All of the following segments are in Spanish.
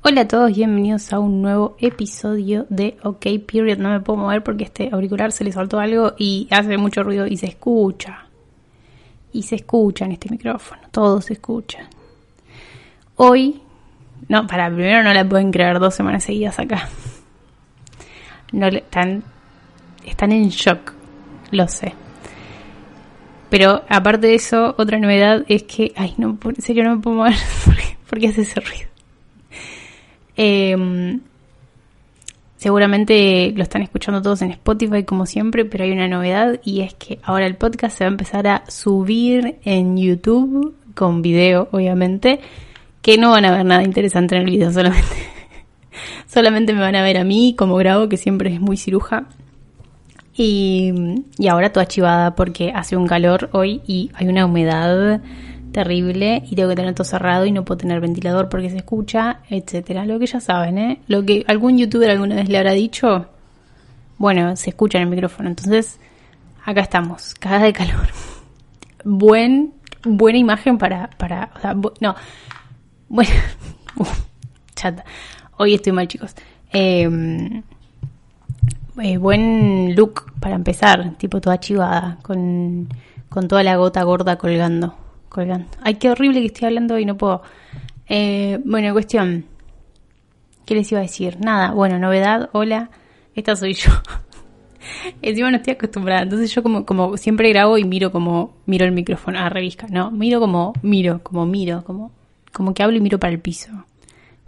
Hola a todos, bienvenidos a un nuevo episodio de OK Period. No me puedo mover porque este auricular se le soltó algo y hace mucho ruido y se escucha. Y se escucha en este micrófono, todo se escucha. Hoy, no, para primero no la pueden creer dos semanas seguidas acá. No le, están, están en shock, lo sé. Pero aparte de eso, otra novedad es que, ay, no, en serio no me puedo mover porque, porque hace ese ruido. Eh, seguramente lo están escuchando todos en Spotify como siempre, pero hay una novedad y es que ahora el podcast se va a empezar a subir en YouTube con video, obviamente, que no van a ver nada interesante en el video, solamente, solamente me van a ver a mí como grabo, que siempre es muy ciruja. Y, y ahora toda chivada porque hace un calor hoy y hay una humedad terrible y tengo que tener todo cerrado y no puedo tener ventilador porque se escucha, etcétera. Lo que ya saben, ¿eh? Lo que algún youtuber alguna vez le habrá dicho, bueno, se escucha en el micrófono. Entonces, acá estamos, cagada de calor. Buen, buena imagen para, para, o sea, no, bueno, uf, chata. Hoy estoy mal, chicos. Eh, eh, buen look para empezar, tipo toda chivada, con, con toda la gota gorda colgando, colgando. Ay, qué horrible que estoy hablando y no puedo. Eh, bueno, cuestión. ¿Qué les iba a decir? Nada, bueno, novedad, hola, esta soy yo. Encima no estoy acostumbrada, entonces yo como, como siempre grabo y miro como, miro el micrófono, ah, revisca, no, miro como, miro, como miro, como, como que hablo y miro para el piso.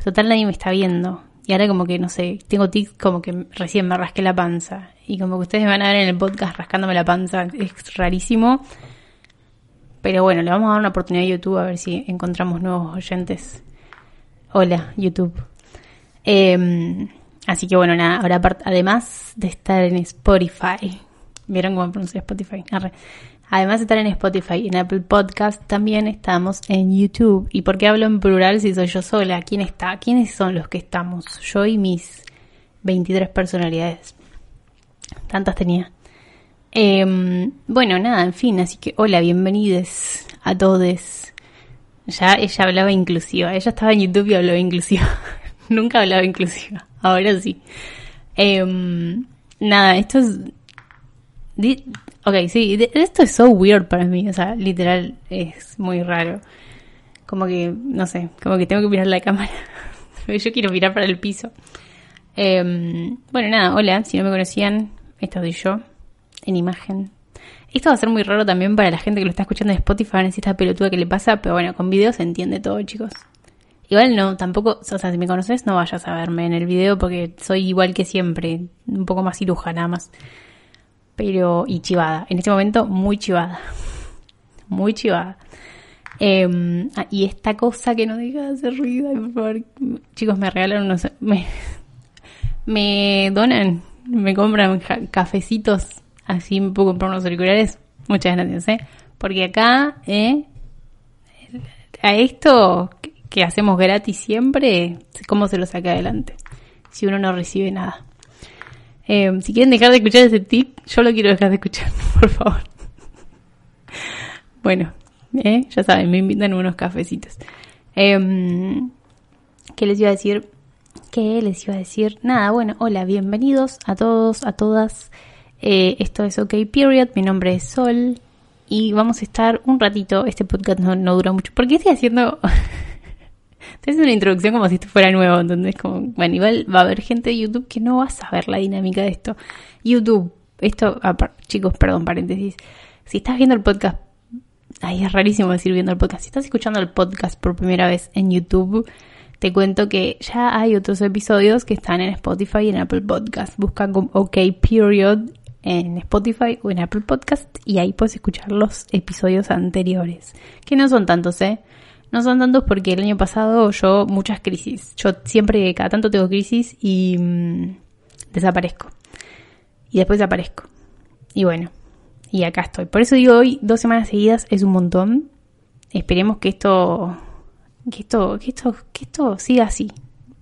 Total nadie me está viendo. Y ahora como que, no sé, tengo tics como que recién me rasqué la panza. Y como que ustedes me van a ver en el podcast rascándome la panza. Es rarísimo. Pero bueno, le vamos a dar una oportunidad a YouTube a ver si encontramos nuevos oyentes. Hola, YouTube. Eh, así que bueno, nada, ahora además de estar en Spotify. ¿Vieron cómo pronuncia Spotify? Además de estar en Spotify y en Apple Podcast, también estamos en YouTube. ¿Y por qué hablo en plural si soy yo sola? ¿Quién está? ¿Quiénes son los que estamos? Yo y mis 23 personalidades. Tantas tenía. Eh, bueno, nada, en fin, así que hola, bienvenidos a todos. Ya ella hablaba inclusiva, ella estaba en YouTube y hablaba inclusiva. Nunca hablaba inclusiva, ahora sí. Eh, nada, esto es Ok, sí, esto es so weird para mí, o sea, literal es muy raro. Como que, no sé, como que tengo que mirar la cámara. Yo quiero mirar para el piso. Em, bueno, nada, hola, si no me conocían, esta soy yo, en imagen. Esto va a ser muy raro también para la gente que lo está escuchando en Spotify, a decir esta pelotuda que le pasa, pero bueno, con video se entiende todo, chicos. Igual no, tampoco, o sea, si me conoces no vayas a verme en el video porque soy igual que siempre, un poco más ciruja nada más pero y chivada. En este momento muy chivada. Muy chivada. Eh, y esta cosa que no deja de hacer ruido, por favor, chicos, me regalan unos... Me, me donan, me compran cafecitos, así me puedo comprar unos auriculares. Muchas gracias, ¿eh? Porque acá, ¿eh? A esto que- hacemos gratis siempre, ¿cómo se lo saca adelante? Si uno no recibe nada. Eh, si quieren dejar de escuchar ese tip, yo lo quiero dejar de escuchar, por favor. Bueno, eh, ya saben, me invitan unos cafecitos. Eh, ¿Qué les iba a decir? ¿Qué les iba a decir? Nada, bueno, hola, bienvenidos a todos, a todas. Eh, esto es OK Period, mi nombre es Sol y vamos a estar un ratito, este podcast no, no dura mucho. ¿Por qué estoy haciendo... Estoy haciendo una introducción como si esto fuera nuevo, entonces como, bueno, igual va a haber gente de YouTube que no va a saber la dinámica de esto. YouTube, esto, chicos, perdón, paréntesis. Si estás viendo el podcast, ay, es rarísimo decir viendo el podcast. Si estás escuchando el podcast por primera vez en YouTube, te cuento que ya hay otros episodios que están en Spotify y en Apple Podcast. Busca como OK Period en Spotify o en Apple Podcast y ahí puedes escuchar los episodios anteriores, que no son tantos, ¿eh? No son tantos porque el año pasado yo muchas crisis. Yo siempre, cada tanto tengo crisis y mm, desaparezco. Y después aparezco. Y bueno, y acá estoy. Por eso digo hoy, dos semanas seguidas es un montón. Esperemos que esto, que esto, que esto, que esto siga así.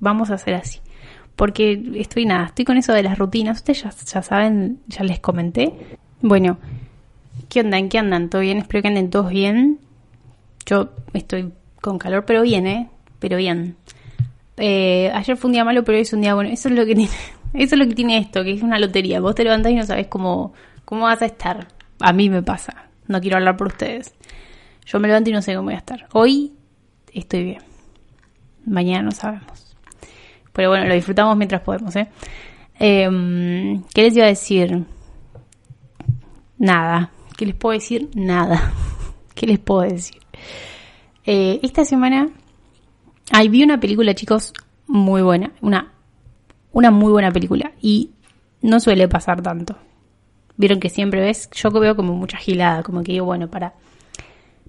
Vamos a hacer así. Porque estoy nada, estoy con eso de las rutinas. Ustedes ya, saben, ya les comenté. Bueno, ¿qué onda? ¿En qué andan? ¿Todo bien? Espero que anden todos bien. Yo estoy con calor, pero bien, ¿eh? Pero bien. Eh, ayer fue un día malo, pero hoy es un día bueno. Eso es lo que tiene, eso es lo que tiene esto, que es una lotería. Vos te levantás y no sabes cómo, cómo vas a estar. A mí me pasa. No quiero hablar por ustedes. Yo me levanto y no sé cómo voy a estar. Hoy estoy bien. Mañana no sabemos. Pero bueno, lo disfrutamos mientras podemos, ¿eh? eh qué les iba a decir? Nada. ¿Qué les puedo decir? Nada. ¿Qué les puedo decir? Eh, esta semana ahí vi una película, chicos, muy buena. Una, una muy buena película. Y no suele pasar tanto. Vieron que siempre ves, yo veo como mucha gilada, como que digo, bueno, para,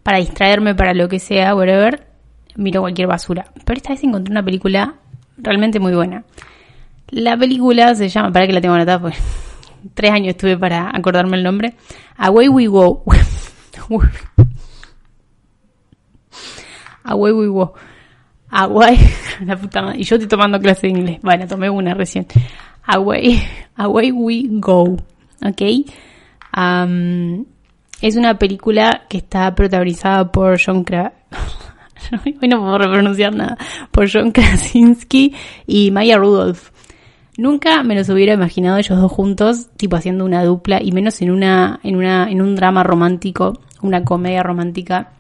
para distraerme, para lo que sea, whatever, miro cualquier basura. Pero esta vez encontré una película realmente muy buena. La película se llama, para que la tengo anotada, pues tres años estuve para acordarme el nombre. Away We Go. Away We Go. Away, la puta madre. Y yo estoy tomando clase de inglés. Bueno, tomé una recién. Away, Away We Go. ¿Ok? es una película que está protagonizada por John Kra Hoy no puedo pronunciar nada. Por John Krasinski y Maya Rudolph. Nunca me los hubiera imaginado ellos dos juntos, tipo haciendo una dupla, y menos en una, en una, en un drama romántico, una comedia romántica.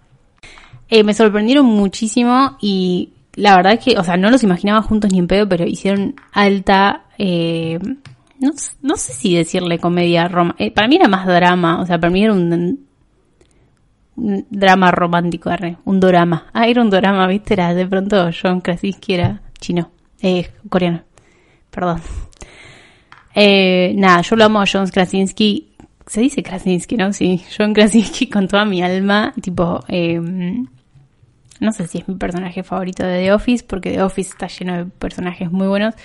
Eh, me sorprendieron muchísimo y la verdad es que, o sea, no los imaginaba juntos ni en pedo, pero hicieron alta, eh, no, no, sé si decirle comedia romántica, eh, para mí era más drama, o sea, para mí era un, drama romántico, un drama. Ah, era un drama, viste, era de pronto John Krasinski era chino, eh, coreano perdón. Eh, nada, yo lo amo a John Krasinski. Se dice Krasinski, ¿no? Sí, John Krasinski con toda mi alma. Tipo, em, no sé si es mi personaje favorito de The Office, porque The Office está lleno de personajes muy buenos.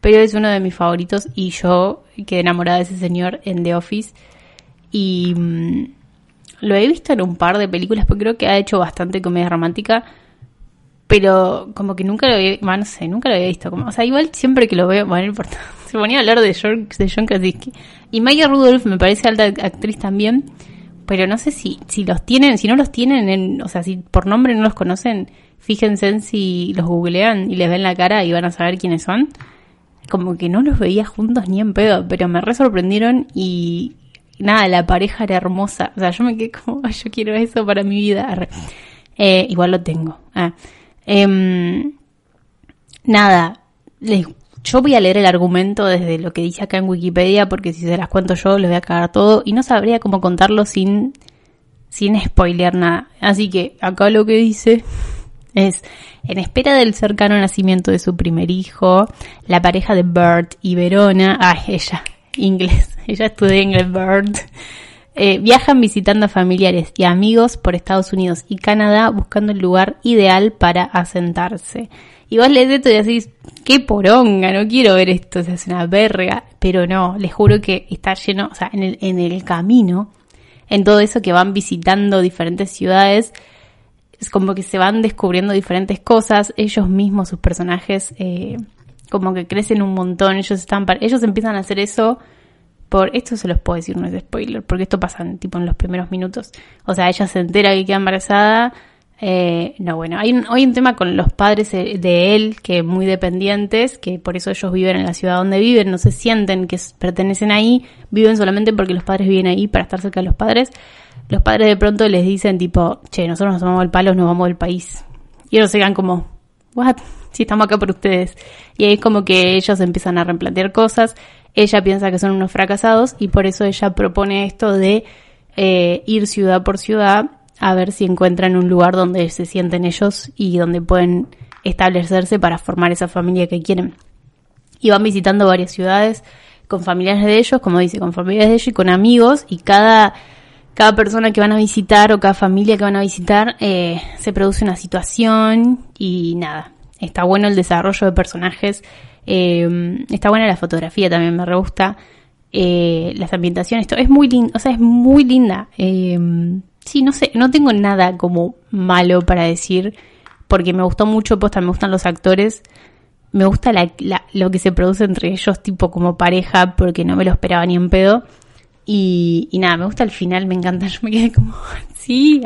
Pero es uno de mis favoritos y yo quedé enamorada de ese señor en The Office. Y mm, lo he visto en un par de películas, porque creo que ha hecho bastante comedia romántica pero como que nunca lo había, bueno, no sé, nunca lo había visto. Como, o sea, igual siempre que lo veo, bueno, no se ponía a hablar de John, de John Krasinski. Y Maya Rudolph me parece alta actriz también, pero no sé si, si los tienen, si no los tienen, en, o sea, si por nombre no los conocen, fíjense en si los googlean y les ven la cara y van a saber quiénes son. Como que no los veía juntos ni en pedo, pero me re sorprendieron y nada, la pareja era hermosa. O sea, yo me quedé como, yo quiero eso para mi vida. Eh, igual lo tengo. Ah. Em, nada, yo voy a leer el argumento desde lo que dice acá en Wikipedia, porque si se las cuento yo les voy a cagar todo y no sabría cómo contarlo sin, sin spoilear nada. Así que acá lo que dice es, en espera del cercano nacimiento de su primer hijo, la pareja de Bert y Verona, ay, ella, inglés, ella estudia inglés, Bert, eh, viajan visitando a familiares y amigos por Estados Unidos y Canadá buscando el lugar ideal para asentarse. Y vos lees esto y decís, qué poronga, no quiero ver esto, se hace una verga. Pero no, les juro que está lleno, o sea, en el, en el camino, en todo eso que van visitando diferentes ciudades, es como que se van descubriendo diferentes cosas, ellos mismos, sus personajes, eh, como que crecen un montón, ellos están, ellos empiezan a hacer eso por esto se los puedo decir, no es spoiler, porque esto pasa tipo en los primeros minutos. O sea, ella se entera que queda embarazada. Eh, no, bueno, hay un, hay un tema con los padres de él que muy dependientes, que por eso ellos viven en la ciudad donde viven, no se sienten que pertenecen ahí, viven solamente porque los padres viven ahí para estar cerca de los padres. Los padres de pronto les dicen tipo, che, nosotros nos tomamos el palo, nos vamos del país. Y ellos se quedan como, what? Si estamos acá por ustedes. Y ahí es como que ellos empiezan a replantear cosas ella piensa que son unos fracasados y por eso ella propone esto de eh, ir ciudad por ciudad a ver si encuentran un lugar donde se sienten ellos y donde pueden establecerse para formar esa familia que quieren. Y van visitando varias ciudades con familiares de ellos, como dice, con familiares de ellos y con amigos y cada cada persona que van a visitar o cada familia que van a visitar eh, se produce una situación y nada. Está bueno el desarrollo de personajes. eh, está buena la fotografía también, me gusta. eh, las ambientaciones, esto es muy linda, o sea, es muy linda. Eh, sí, no sé, no tengo nada como malo para decir, porque me gustó mucho, posta, me gustan los actores, me gusta la- lo que se produce entre ellos, tipo como pareja, porque no me lo esperaba ni en pedo. Y, y nada, me gusta el final, me encanta. Yo me quedé como, sí,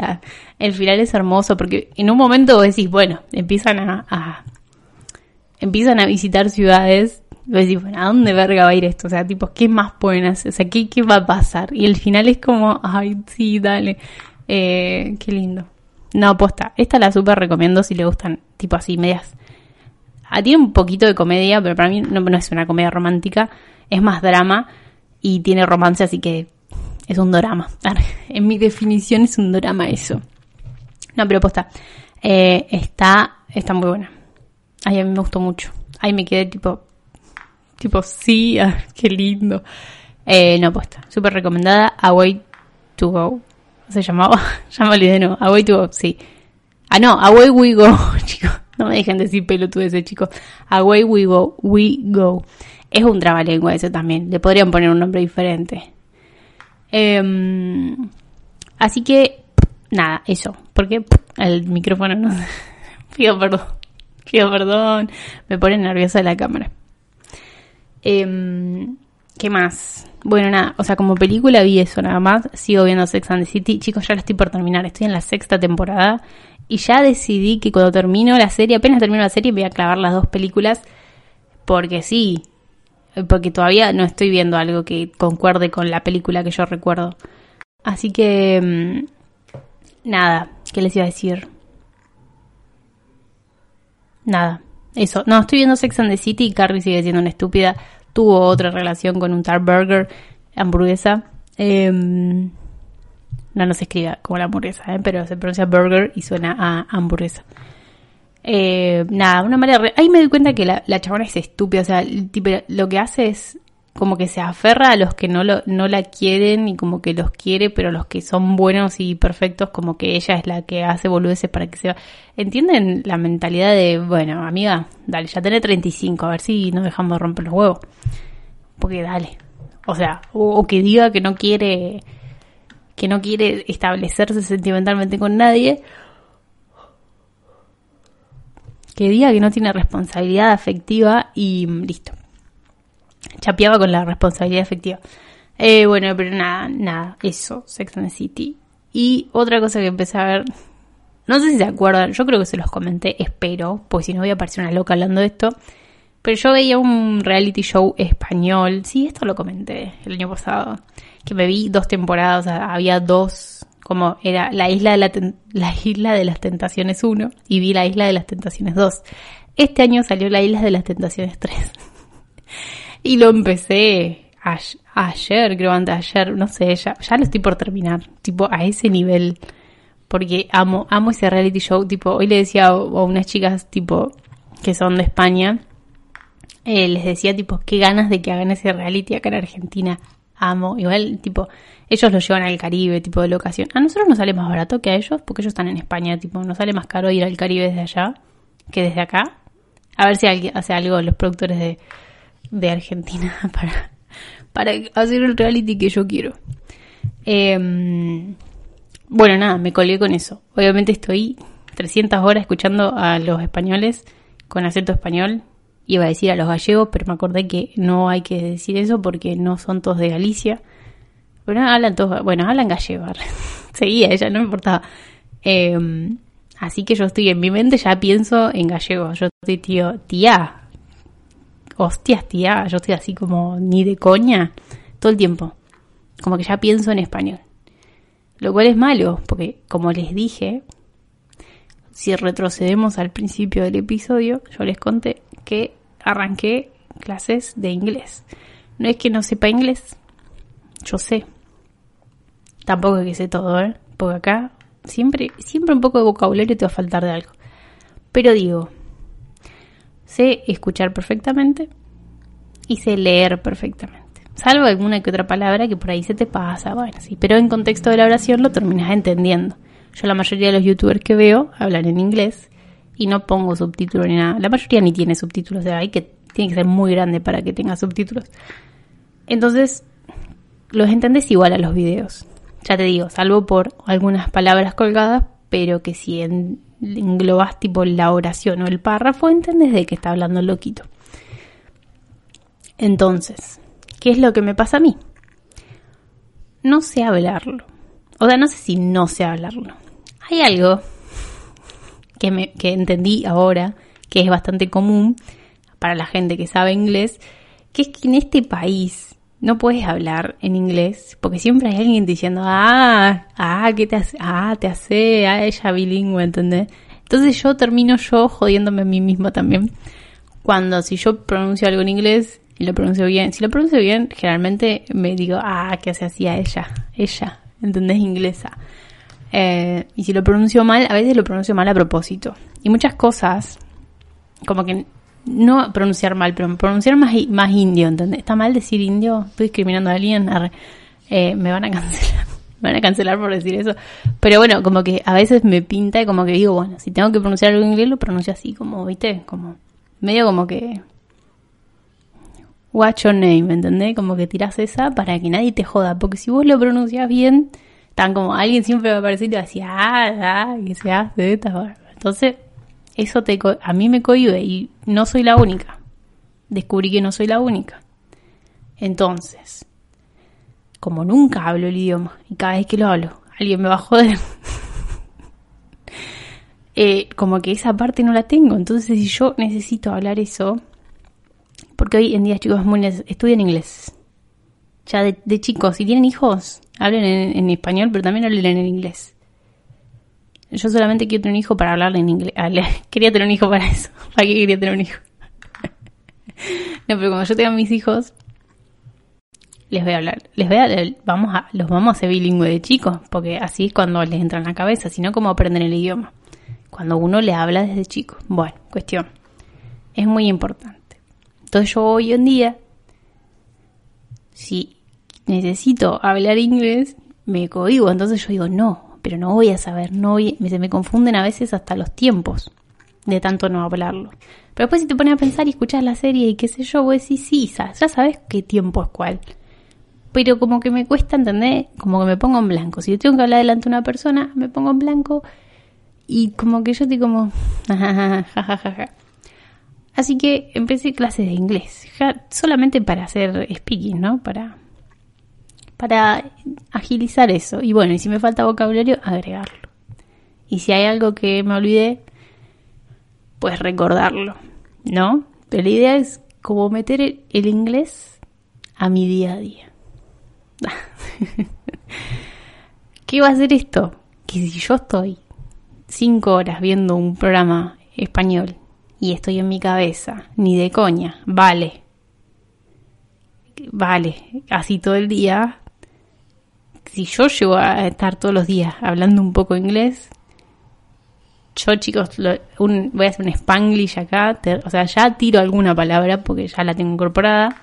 el final es hermoso, porque en un momento vos decís, bueno, empiezan a, empiezan a visitar ciudades. Vos decís, bueno, ¿a dónde verga va a ir esto? O sea, tipo, ¿qué más pueden hacer? O sea, ¿qué, qué va a pasar? Y el final es como, ay, sí, dale. Eh, qué lindo. No, posta. Esta la super recomiendo si le gustan, tipo así, medias. Ah, tiene un poquito de comedia, pero para mí no es una comedia romántica. Es más drama y tiene romance, así que es un drama. En mi definición es un drama eso. No, pero posta. eh, está, está muy buena. Ay, a mí me gustó mucho. Ahí me quedé tipo, tipo, sí, ah, qué lindo. Eh, no, posta. Súper recomendada. Away to Go. Se llamaba, ya me olvidé, no. Away to Go, sí. Ah, no, Away We Go, chicos. No me dejen decir pelotudeces, chicos. Away We Go, We Go. Es un trabalengua ese también. Le podrían poner un nombre diferente. Em, así que, nada, eso. Porque el micrófono no... Pido perdón. Pido perdón. Me pone nerviosa la cámara. Em, ¿Qué más? Bueno, nada, o sea, como película vi eso nada más. Sigo viendo Sex and the City. Chicos, ya la estoy por terminar. Estoy en la sexta temporada. Y ya decidí que cuando termino la serie, apenas termino la serie, voy a clavar las dos películas. Porque sí. Porque todavía no estoy viendo algo que concuerde con la película que yo recuerdo. Así que... mm, Nada, ¿qué les iba a decir? Nada, eso. No, estoy viendo Sex and the City y Carrie sigue siendo una estúpida. Tuvo otra relación con un Tar Burger, hamburguesa. Em, no, no se escribe como la hamburguesa, ¿eh? pero se pronuncia burger y suena a hamburguesa. Eh, nada, una manera... re- Ahí me doy cuenta que la, la chabona es estúpida. O sea, lo que hace es como que se aferra a los que no, lo, no la quieren y como que los quiere, pero los que son buenos y perfectos, como que ella es la que hace boludeces para que se va. ¿Entienden la mentalidad de, bueno, amiga, dale, ya tenés 35, a ver si nos dejamos de romper los huevos? Porque dale. O sea, o que diga que no quiere que no quiere establecerse sentimentalmente con nadie, que diga que no tiene responsabilidad afectiva y mm, listo. Chapeaba con la responsabilidad afectiva. Eh, bueno, pero nada, nada, eso, Sex and the City. Y otra cosa que empecé a ver, no sé si se acuerdan, yo creo que se los comenté, espero, pues si no voy a parecer una loca hablando de esto. Pero yo veía un reality show español, sí, esto lo comenté el año pasado, que me vi dos temporadas, o sea, había dos, como era la isla de, la, la isla de las tentaciones 1 y vi la isla de las tentaciones 2. Este año salió la isla de las tentaciones 3. y lo empecé ayer, creo antes ayer, no sé, ya, ya lo estoy por terminar, tipo a ese nivel. Porque amo, amo ese reality show, tipo, hoy le decía a, a unas chicas, tipo, que son de España, eh, les decía tipo qué ganas de que hagan ese reality acá en Argentina amo. Igual tipo ellos lo llevan al Caribe tipo de locación. A nosotros nos sale más barato que a ellos porque ellos están en España tipo nos sale más caro ir al Caribe desde allá que desde acá. A ver si alguien hace algo los productores de, de Argentina para para hacer el reality que yo quiero. Em, bueno nada me colgué con eso. Obviamente estoy 300 horas escuchando a los españoles con acento español iba a decir a los gallegos, pero me acordé que no hay que decir eso porque no son todos de Galicia. Pero hablan todos, bueno, hablan gallego. Seguía ella, no me importaba. Eh, así que yo estoy en mi mente, ya pienso en gallego. Yo estoy tío, tía. Hostias, tía. Yo estoy así como ni de coña todo el tiempo. Como que ya pienso en español. Lo cual es malo, porque como les dije, si retrocedemos al principio del episodio, yo les conté que arranqué clases de inglés. No es que no sepa inglés, yo sé. Tampoco es que sé todo, ¿eh? Porque acá siempre, siempre un poco de vocabulario te va a faltar de algo. Pero digo, sé escuchar perfectamente y sé leer perfectamente. Salvo alguna que otra palabra que por ahí se te pasa, bueno, sí, pero en contexto de la oración lo terminas entendiendo. Yo la mayoría de los youtubers que veo hablan en inglés y no pongo subtítulos ni nada. La mayoría ni tiene subtítulos, o sea, hay que, tiene que ser muy grande para que tenga subtítulos. Entonces, los entendés igual a los videos. Ya te digo, salvo por algunas palabras colgadas, pero que si englobas tipo la oración o el párrafo, entendés de qué está hablando el loquito. Entonces, ¿qué es lo que me pasa a mí? No sé hablarlo. O sea, no sé si no sé hablarlo. Hay algo que, me, que entendí ahora, que es bastante común para la gente que sabe inglés, que es que en este país no puedes hablar en inglés porque siempre hay alguien diciendo, ah, ah, ¿qué te hace? Ah, te hace, ah, ella bilingüe, ¿entendés? Entonces yo termino yo jodiéndome a mí mismo también. Cuando si yo pronuncio algo en inglés y lo pronuncio bien, si lo pronuncio bien, generalmente me digo, ah, ¿qué hace así a ella? Ella, ¿entendés? Inglesa. Eh, y si lo pronuncio mal, a veces lo pronuncio mal a propósito. Y muchas cosas, como que no pronunciar mal, pero pronunciar más, más indio, ¿entendés? Está mal decir indio, estoy discriminando a alguien, eh, me van a cancelar, me van a cancelar por decir eso. Pero bueno, como que a veces me pinta y como que digo, bueno, si tengo que pronunciar algo en inglés, lo pronuncio así, como, ¿viste? Como, medio como que... Watch your name, ¿entendés? Como que tiras esa para que nadie te joda, porque si vos lo pronuncias bien, tan como alguien siempre va a y te va a decir, ah, ah, que se hace esta. Entonces, eso te, a mí me cohibe y no soy la única. Descubrí que no soy la única. Entonces, como nunca hablo el idioma y cada vez que lo hablo, alguien me va a joder. Eh, como que esa parte no la tengo. Entonces, si yo necesito hablar eso, porque hoy en día, chicos, muy estudian inglés. Ya de, chicos, si tienen hijos, hablen en, español, pero también hablen en inglés. Yo solamente quiero tener un hijo para hablarle en inglés. Quería tener un hijo para eso. ¿Para qué quería tener un hijo? no, pero cuando yo tenga mis hijos, les voy a hablar. Les voy a, vamos a, los vamos a hacer bilingüe de chicos, porque así es cuando les entra en la cabeza, sino como aprenden el idioma. Cuando uno le habla desde chico. Bueno, cuestión. Es muy importante. Entonces yo hoy en día, si necesito hablar inglés, me cohibo. Entonces yo digo, no, pero no voy a saber, no voy, se me confunden a veces hasta los tiempos de tanto no hablarlo. Pero después si te pones a pensar y escuchas la serie y qué sé yo, vos decís, sí, ya sabes qué tiempo es cuál. Pero como que me cuesta entender, como que me pongo en blanco. Si yo tengo que hablar delante de una persona, me pongo en blanco y como que yo estoy como... Así que empecé clases de inglés, solamente para hacer speaking, ¿no? Para para agilizar eso. Y bueno, y si me falta vocabulario, agregarlo. Y si hay algo que me olvidé, pues recordarlo, ¿no? Pero la idea es como meter el, inglés a mi día a día. ¿Qué va a hacer esto? Que si yo estoy cinco horas viendo un programa español y estoy en mi cabeza, ni de coña, vale, vale, así todo el día, si yo llego a estar todos los días hablando un poco inglés, yo chicos, voy a hacer un spanglish acá, o sea, ya tiro alguna palabra porque ya la tengo incorporada,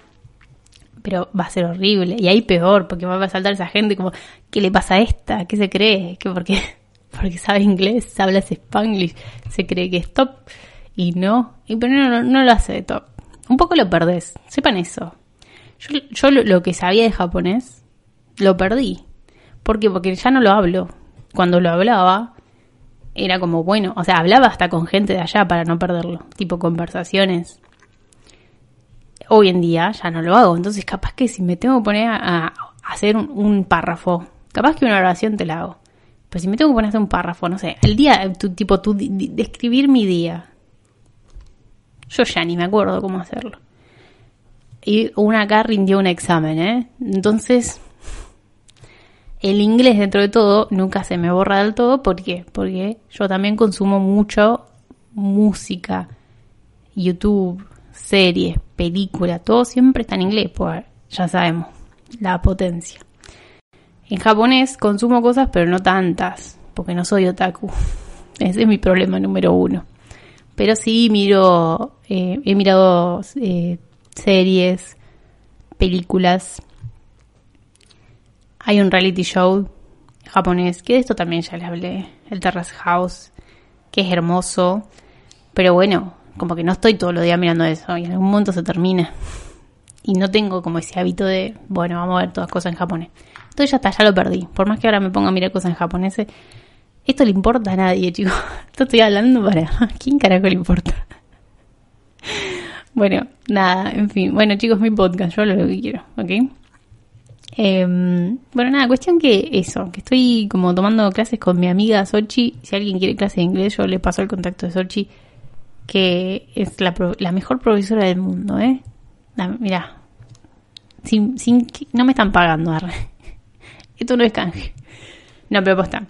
pero va a ser horrible. Y ahí peor, porque va a saltar esa gente como, ¿qué le pasa a esta? ¿Qué se cree? ¿Qué porque, porque sabe inglés, habla spanglish, se cree que es top y no, y pero no, no, lo hace de top. Un poco lo perdés, sepan eso. Yo, yo lo que sabía de japonés, lo perdí ¿Por qué? Porque ya no lo hablo. Cuando lo hablaba, era como, bueno, o sea, hablaba hasta con gente de allá para no perderlo, tipo conversaciones. Hoy en día ya no lo hago, entonces capaz que si me tengo que poner a, hacer un, párrafo, capaz que una oración te la hago. Pero si me tengo que poner a hacer un párrafo, no sé, el día, tu, tipo, tu, describir mi día. Yo ya ni me acuerdo cómo hacerlo. Y una acá rindió un examen, ¿eh? Entonces, el inglés dentro de todo nunca se me borra del todo. ¿Por qué? Porque yo también consumo mucho música, YouTube, series, películas, todo siempre está en inglés, pues ya sabemos, la potencia. En japonés consumo cosas, pero no tantas, porque no soy otaku. Ese es mi problema número uno. Pero sí miro, eh, he mirado eh, series, películas. Hay un reality show japonés, que de esto también ya les hablé, el Terrace House, que es hermoso, pero bueno, como que no estoy todo los días mirando eso y en algún momento se termina. Y no tengo como ese hábito de, bueno, vamos a ver todas cosas en japonés. Entonces ya está, ya lo perdí. Por más que ahora me ponga a mirar cosas en japonés, esto le importa a nadie, chicos. Esto estoy hablando para... ¿A quién carajo le importa? Bueno, nada, en fin. Bueno, chicos, mi podcast, yo lo que quiero, ¿ok? Em, bueno, nada, cuestión que eso, que estoy como tomando clases con mi amiga Sochi. Si alguien quiere clase de inglés, yo le paso el contacto de Sochi, que es la, la mejor profesora del mundo, ¿eh? mira, sin, sin, no me están pagando, Esto no es canje. No, pero posta.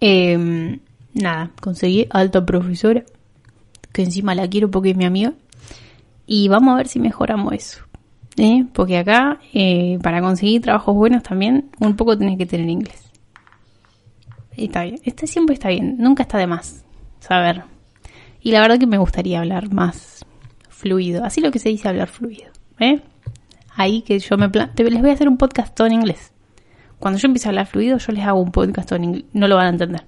Eh, nada, conseguí alta profesora, que encima la quiero porque es mi amiga. Y vamos a ver si mejoramos eso. ¿Eh? Porque acá, eh, para conseguir trabajos buenos también, un poco tenés que tener inglés. Está bien. Este siempre está bien. Nunca está de más saber. Y la verdad que me gustaría hablar más fluido. Así lo que se dice hablar fluido. ¿eh? Ahí que yo me plan les voy a hacer un podcast todo en inglés. Cuando yo empiece a hablar fluido, yo les hago un podcast todo en inglés. No lo van a entender.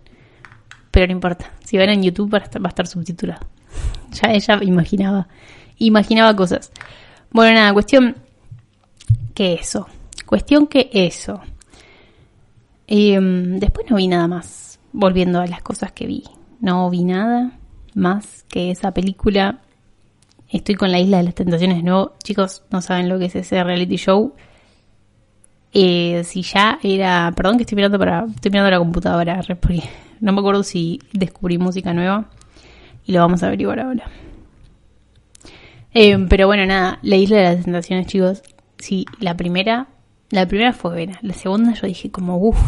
Pero no importa. Si ven en YouTube va a estar, subtitulado. Ya ella imaginaba. Imaginaba cosas. Bueno, nada, cuestión que eso. Cuestión que eso. Em, después no vi nada más. Volviendo a las cosas que vi. No vi nada más que esa película Estoy con la Isla de las Tentaciones de nuevo. Chicos, no saben lo que es ese reality show. Eh, si ya era. Perdón que estoy mirando para. Estoy mirando la computadora, no me acuerdo si descubrí música nueva. Y lo vamos a averiguar ahora. Eh, pero bueno, nada. La Isla de las Tentaciones, chicos. Sí, la primera. La primera fue buena. La segunda yo dije como, uff,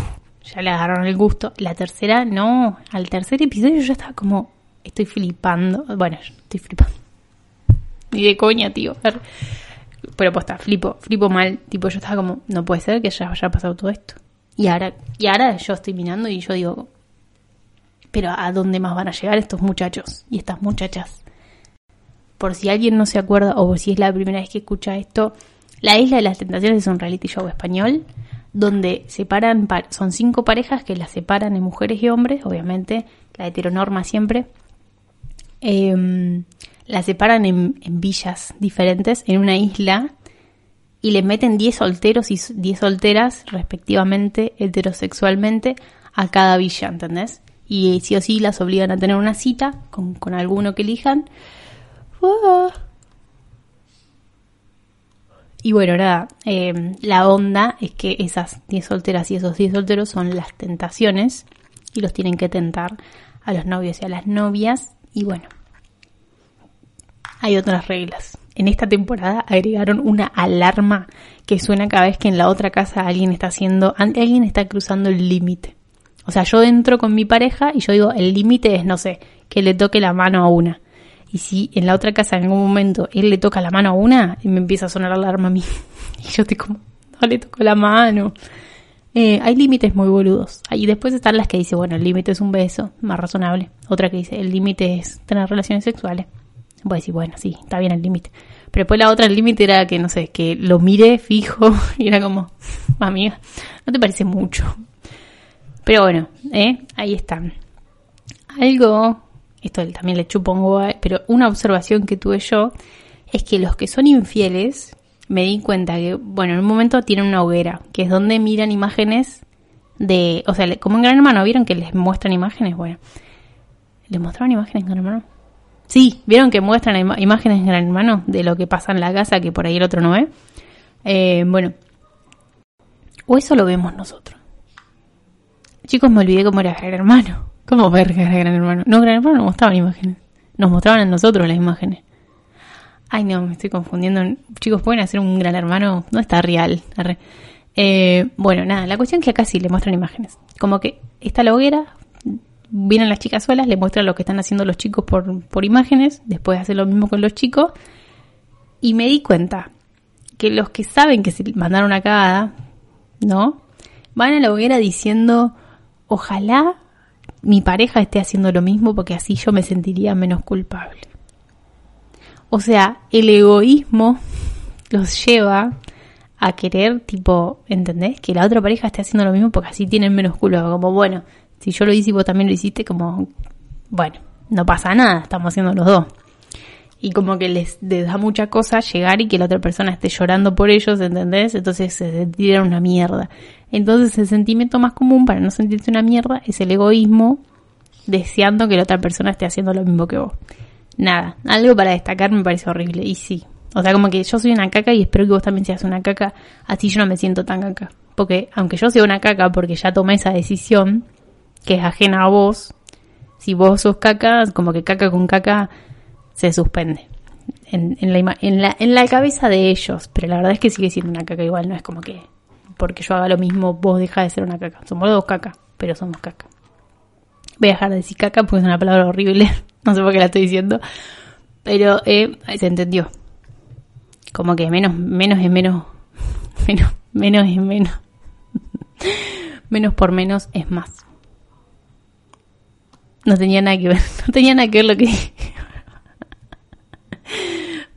ya le agarraron el gusto. La tercera, no. Al tercer episodio yo estaba como, estoy flipando. Bueno, estoy flipando ni de coña, tío. Pero pues está, flipo, flipo mal. Tipo, yo estaba como, no puede ser que ya haya pasado todo esto. Y ahora, y ahora yo estoy mirando y yo digo, pero ¿a dónde más van a llegar estos muchachos y estas muchachas? Por si alguien no se acuerda o si es la primera vez que escucha esto, La Isla de las Tentaciones es un reality show español donde separan, son cinco parejas que las separan en mujeres y hombres, obviamente, la heteronorma siempre. Eh, la separan en, villas diferentes, en una isla, y le meten 10 solteros y 10 solteras, respectivamente, heterosexualmente, a cada villa, ¿entendés? Y sí o sí las obligan a tener una cita con, alguno que elijan. Y bueno, nada, em, la onda es que esas 10 solteras y esos 10 solteros son las tentaciones y los tienen que tentar a los novios y a las novias. Y bueno, hay otras reglas. En esta temporada agregaron una alarma que suena cada vez que en la otra casa alguien está haciendo, alguien está cruzando el límite. O sea, yo entro con mi pareja y yo digo, el límite es, no sé, que le toque la mano a una. Y si en la otra casa en algún momento él le toca la mano a una, y me empieza a sonar la alarma a mí. Y yo estoy como, no le toco la mano. Eh, hay límites muy boludos. Y después están las que dice, bueno, el límite es un beso, más razonable. Otra que dice, el límite es tener relaciones sexuales. Voy a decir, bueno, sí, está bien el límite. Pero después la otra, el límite era que, no sé, que lo mire fijo y era como, amiga, no te parece mucho. Pero bueno, ¿eh? ahí está. Algo, esto también le chupo un pero una observación que tuve yo es que los que son infieles, me di cuenta que, bueno, en un momento tienen una hoguera, que es donde miran imágenes de, o sea, como en Gran Hermano, ¿vieron que les muestran imágenes? Bueno, ¿les mostraban imágenes en Gran Hermano? Sí, vieron que muestran imágenes en Gran Hermano de lo que pasa en la casa que por ahí el otro no ve. Eh, bueno, o eso lo vemos nosotros. Chicos, me olvidé cómo era Gran Hermano. ¿Cómo ver Gran Hermano? No, Gran Hermano no mostraban imágenes. Nos mostraban a nosotros las imágenes. Ay, no, me estoy confundiendo. Chicos, pueden hacer un Gran Hermano. No está real. Eh, bueno, nada, la cuestión es que acá sí le muestran imágenes. Como que está la hoguera, vienen las chicas solas, le muestran lo que están haciendo los chicos por, por imágenes, después hace lo mismo con los chicos, y me di cuenta que los que saben que se mandaron una cagada, ¿no? Van a la hoguera diciendo, ojalá mi pareja esté haciendo lo mismo porque así yo me sentiría menos culpable. O sea, el egoísmo los lleva a querer, tipo, ¿entendés? Que la otra pareja esté haciendo lo mismo porque así tienen menos culo. Como, bueno, si yo lo hice y vos también lo hiciste, como, bueno, no pasa nada, estamos haciendo los dos. Y como que les, les da mucha cosa llegar y que la otra persona esté llorando por ellos, ¿entendés? Entonces se tiran una mierda. Entonces el sentimiento más común para no sentirse una mierda es el egoísmo deseando que la otra persona esté haciendo lo mismo que vos. Nada, algo para destacar me parece horrible. Y sí, o sea, como que yo soy una caca y espero que vos también seas una caca, así yo no me siento tan caca. Porque aunque yo sea una caca porque ya tomé esa decisión, que es ajena a vos, si vos sos caca, como que caca con caca se suspende. En, la, en, la, en la cabeza de ellos, pero la verdad es que sigue siendo una caca igual, no es como que porque yo haga lo mismo vos deja de ser una caca. Somos dos caca, pero somos caca. Voy a dejar de decir caca porque es una palabra horrible, no sé por qué la estoy diciendo, pero eh, se entendió. Como que menos, menos es menos, menos, menos es menos. menos por menos es más. No tenía nada que ver, no tenía nada que ver lo que dije.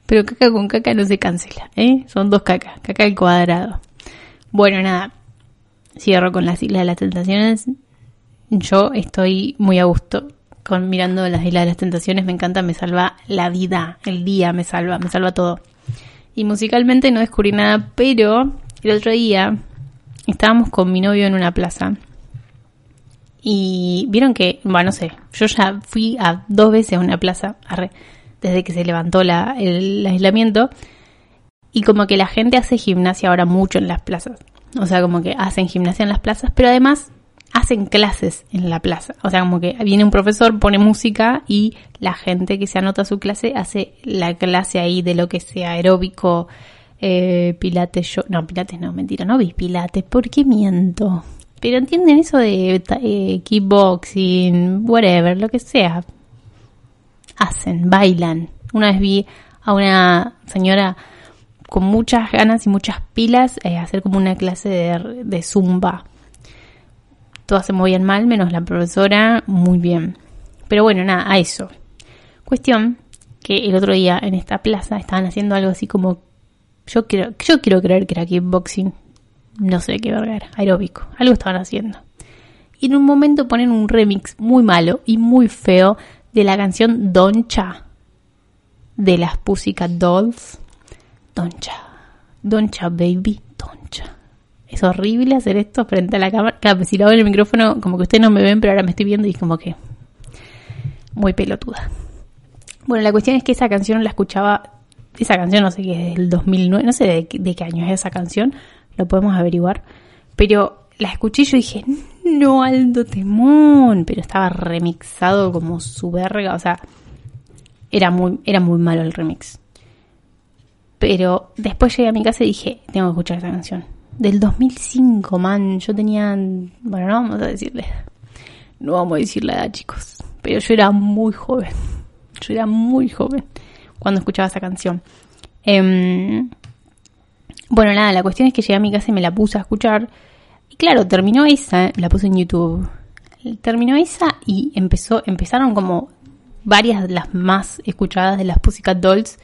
Pero caca con caca no se cancela, ¿eh? Son dos cacas, caca al cuadrado. Bueno, nada, cierro con las Islas de las Tentaciones. Yo estoy muy a gusto con mirando las Islas de las Tentaciones, me encanta, me salva la vida, el día me salva, me salva todo. Y musicalmente no descubrí nada, pero el otro día estábamos con mi novio en una plaza. Y vieron que, bueno, no sé, yo ya fui a dos veces a una plaza desde que se levantó el, aislamiento y como que la gente hace gimnasia ahora mucho en las plazas. O sea, como que hacen gimnasia en las plazas, pero además hacen clases en la plaza. O sea, como que viene un profesor, pone música y la gente que se anota a su clase hace la clase ahí de lo que sea aeróbico, eh, pilates, yo, no, pilates no, mentira, no vi pilates, ¿por qué miento? Pero entienden eso de eh, kickboxing, whatever, lo que sea. Hacen, bailan. Una vez vi a una señora con muchas ganas y muchas pilas eh, hacer como una clase de, de zumba. Todas se movían mal, menos la profesora, muy bien. Pero bueno, nada, a eso. Cuestión que el otro día en esta plaza estaban haciendo algo así como yo quiero, yo quiero creer que era kickboxing, no sé qué verga era, aeróbico, algo estaban haciendo. Y en un momento ponen un remix muy malo y muy feo de la canción Doncha de las Pussycat Dolls. Doncha, Doncha Baby, Doncha. Es horrible hacer esto frente a la cámara. Claro, si lo hago en el micrófono, como que ustedes no me ven, pero ahora me estoy viendo y es como que muy pelotuda. Bueno, la cuestión es que esa canción la escuchaba, esa canción no sé qué es del 2009, no sé de, de qué año es esa canción, lo podemos averiguar. Pero la escuché y yo dije, no, Aldo Temón, pero estaba remixado como su verga, o sea, era muy, era muy malo el remix. Pero después llegué a mi casa y dije, tengo que escuchar esa canción. Del 2005, man, yo tenía, bueno, no vamos a decirle, no vamos a decir la edad, chicos, pero yo era muy joven, yo era muy joven cuando escuchaba esa canción. Eh, bueno, nada, la cuestión es que llegué a mi casa y me la puse a escuchar. Y claro, terminó esa, la puse en YouTube. Terminó esa y empezó, empezaron como varias de las más escuchadas de las Pussycat Dolls.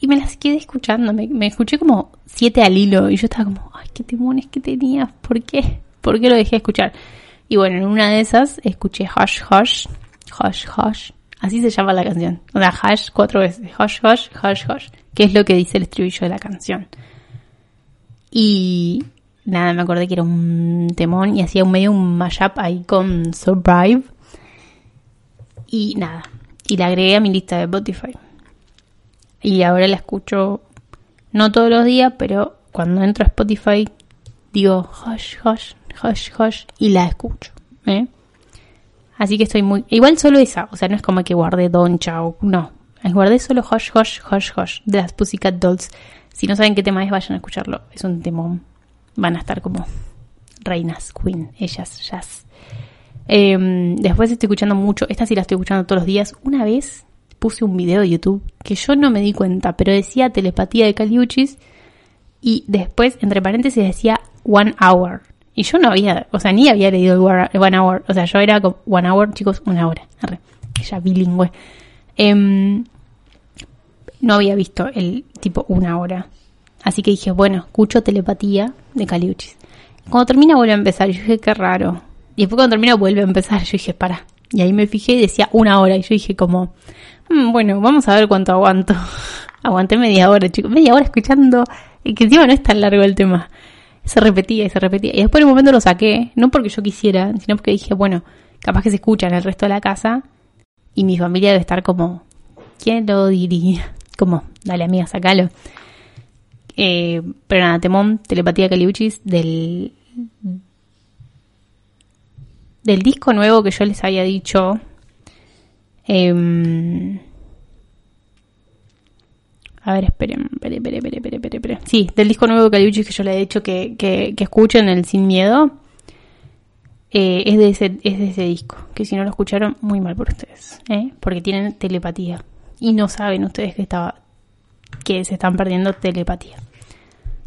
Y me las quedé escuchando, me, escuché como siete al hilo y yo estaba como, ay, qué timones que tenías, ¿por qué? ¿Por qué lo dejé escuchar? Y bueno, en una de esas escuché Hush Hush, Hush Hush, así se llama la canción, o sea, Hush cuatro veces, Hush Hush, Hush Hush, que es lo que dice el estribillo de la canción. Y nada, me acordé que era un temón y hacía un medio un mashup ahí con Survive. Y nada, y la agregué a mi lista de Spotify. Y ahora la escucho no todos los días, pero cuando entro a Spotify digo hush, hush, hush, hush y la escucho. ¿eh? Así que estoy muy... Igual solo esa, o sea, no es como que guardé Doncha o... No, guardé solo hush, hush, hush, hush de las Pussycat Dolls. Si no saben qué tema es, vayan a escucharlo. Es un temón. Van a estar como reinas, queen, ellas, jazz. Em, después estoy escuchando mucho, esta sí la estoy escuchando todos los días. Una vez puse un video de YouTube que yo no me di cuenta, pero decía telepatía de Caliuchis y después, entre paréntesis, decía one hour. Y yo no había, o sea, ni había leído one hour. O sea, yo era como one hour, chicos, una hora. Bilingüe. Em, no había visto el tipo una hora. Así que dije, bueno, escucho telepatía de Caliuchis. Cuando termina vuelve a empezar. Yo dije, qué raro. Y después cuando termina vuelve a empezar. Yo dije, para. Y ahí me fijé y decía una hora. Y yo dije como, "Mm, bueno, vamos a ver cuánto aguanto. Aguanté media hora, chicos. Media hora escuchando. Y que encima no es tan largo el tema. Se repetía y se repetía. Y después en un momento lo saqué. No porque yo quisiera, sino porque dije, bueno, capaz que se escucha en el resto de la casa. Y mi familia debe estar como, ¿quién lo diría? Como, dale amiga, sacalo. Eh, pero nada, Temón, Telepatía Caliuchis, del, del disco nuevo que yo les había dicho. em, a ver, esperen, esperen, esperen, esperen, esperen. Sí, del disco nuevo de Caliuchis que yo le he dicho que, que, que escuchen, el Sin Miedo. eh, es, de ese, es de ese disco. Que si no lo escucharon, muy mal por ustedes. ¿eh? Porque tienen telepatía. Y no saben ustedes que estaba que se están perdiendo telepatía.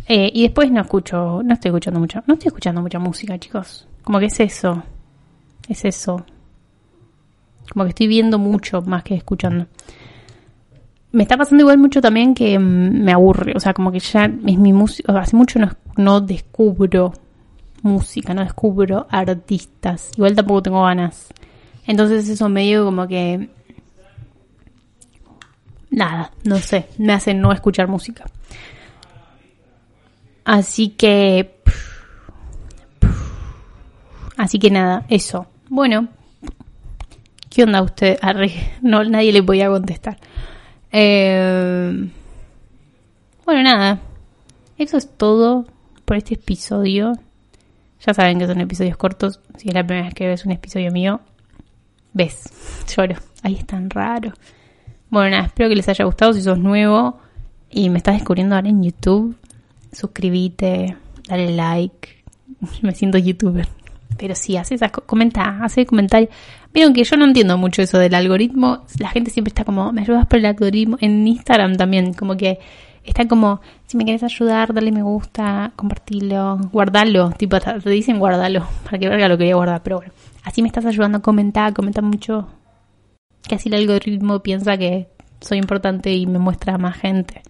Eh, y después no escucho, no estoy escuchando mucha, no estoy escuchando mucha música, chicos. Como que es eso, es eso. Como que estoy viendo mucho más que escuchando. Me está pasando igual mucho también que mm, me aburre, o sea, como que ya es mi música, hace mucho no, no descubro música, no descubro artistas. Igual tampoco tengo ganas. Entonces eso medio como que nada, no sé, me hace no escuchar música. Así que... Así que nada, eso. Bueno, ¿qué onda usted? No, nadie le podía contestar. Eh, bueno, nada. Eso es todo por este episodio. Ya saben que son episodios cortos. Si es la primera vez que ves un episodio mío, ves, lloro. Ahí es tan raro. Bueno, nada, espero que les haya gustado. Si sos nuevo y me estás descubriendo ahora en YouTube, suscríbete, dale like. Me siento youtuber. Pero sí, hace esas co- comenta, hace comentarios. Vieron que yo no entiendo mucho eso del algoritmo. La gente siempre está como, me ayudas por el algoritmo. En Instagram también, como que está como, si me quieres ayudar, dale me gusta, compartilo, guardalo. Tipo, te dicen guardalo, para que verga lo que voy guardar. Pero bueno, así me estás ayudando a comentar, comenta mucho. Que así el algoritmo piensa que soy importante y me muestra a más gente.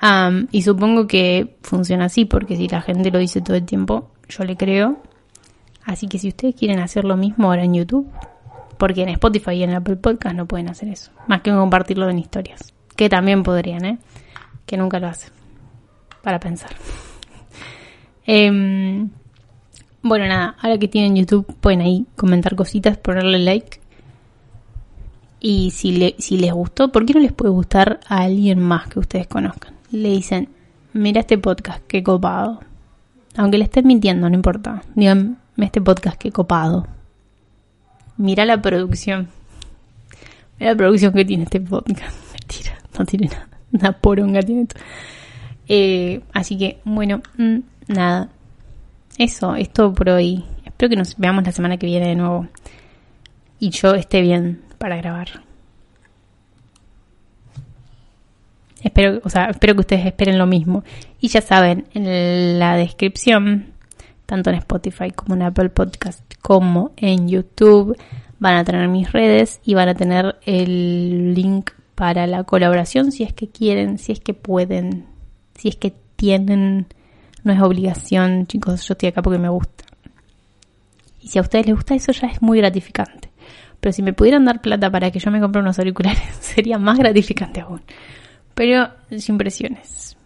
Am, y supongo que funciona así, porque si la gente lo dice todo el tiempo, yo le creo. Así que si ustedes quieren hacer lo mismo ahora en YouTube, porque en Spotify y en Apple Podcast no pueden hacer eso, más que compartirlo en historias, que también podrían, ¿eh? Que nunca lo hacen, para pensar. Em, bueno, nada, ahora que tienen YouTube pueden ahí comentar cositas, ponerle like. Y si, le, si les gustó, ¿por qué no les puede gustar a alguien más que ustedes conozcan? Le dicen, mira este podcast, qué copado. Aunque le estén mintiendo, no importa. Digan, este podcast, qué copado. Mira la producción. Mira la producción que tiene este podcast. Mentira, no tiene nada. Una poronga tiene esto. Eh, así que, bueno, mm, nada. Eso, es todo por hoy. Espero que nos veamos la semana que viene de nuevo. Y yo esté bien para grabar. Espero, o sea, espero que ustedes esperen lo mismo. Y ya saben, en la descripción, tanto en Spotify como en Apple Podcast, como en YouTube, van a tener mis redes y van a tener el link para la colaboración si es que quieren, si es que pueden, si es que tienen. No es obligación, chicos, yo estoy acá porque me gusta. Y si a ustedes les gusta eso ya es muy gratificante. Pero si me pudieran dar plata para que yo me compre unos auriculares, sería más gratificante aún. Pero sin presiones.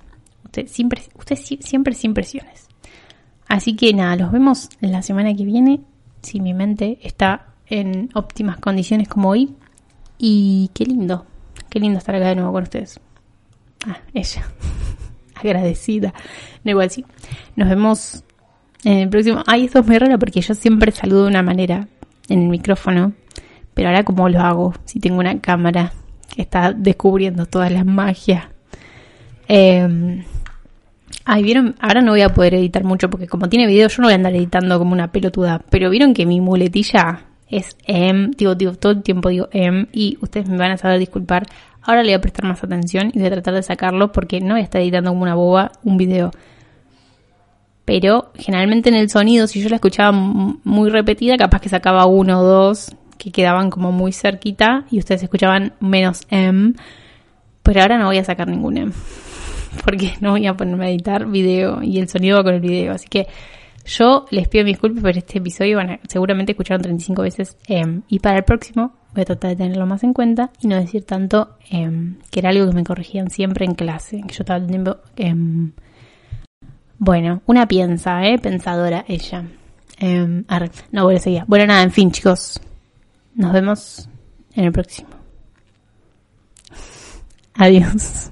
Usted siempre, usted si- siempre sin presiones. Así que nada, los vemos la semana que viene. Si mi mente está en óptimas condiciones como hoy. Y qué lindo. Qué lindo estar acá de nuevo con ustedes. Ah, ella. Agradecida. No, igual sí. Nos vemos en el próximo. Ay, esto es muy raro porque yo siempre saludo de una manera en el micrófono. Pero ahora, ¿cómo lo hago? Si tengo una cámara que está descubriendo todas las magias. Eh, ay, vieron, ahora no voy a poder editar mucho porque como tiene video yo no voy a andar editando como una pelotuda. Pero vieron que mi muletilla es em, digo, digo, todo el tiempo digo em y ustedes me van a saber disculpar. Ahora le voy a prestar más atención y voy a tratar de sacarlo porque no voy a estar editando como una boba un video. Pero generalmente en el sonido, si yo la escuchaba muy repetida, capaz que sacaba uno o dos que quedaban como muy cerquita y ustedes escuchaban menos M. Pero ahora no voy a sacar ningún M. porque no voy a ponerme a editar video y el sonido va con el video. Así que yo les pido disculpas por este episodio. Van seguramente escucharon 35 veces. Em, y para el próximo voy a tratar de tenerlo más en cuenta y no decir tanto em, que era algo que me corregían siempre en clase. Que yo estaba teniendo. Em, bueno, una piensa, ¿eh? Pensadora ella. no, voy a seguir. Bueno, nada, en fin, chicos. Nos vemos en el próximo. Adiós.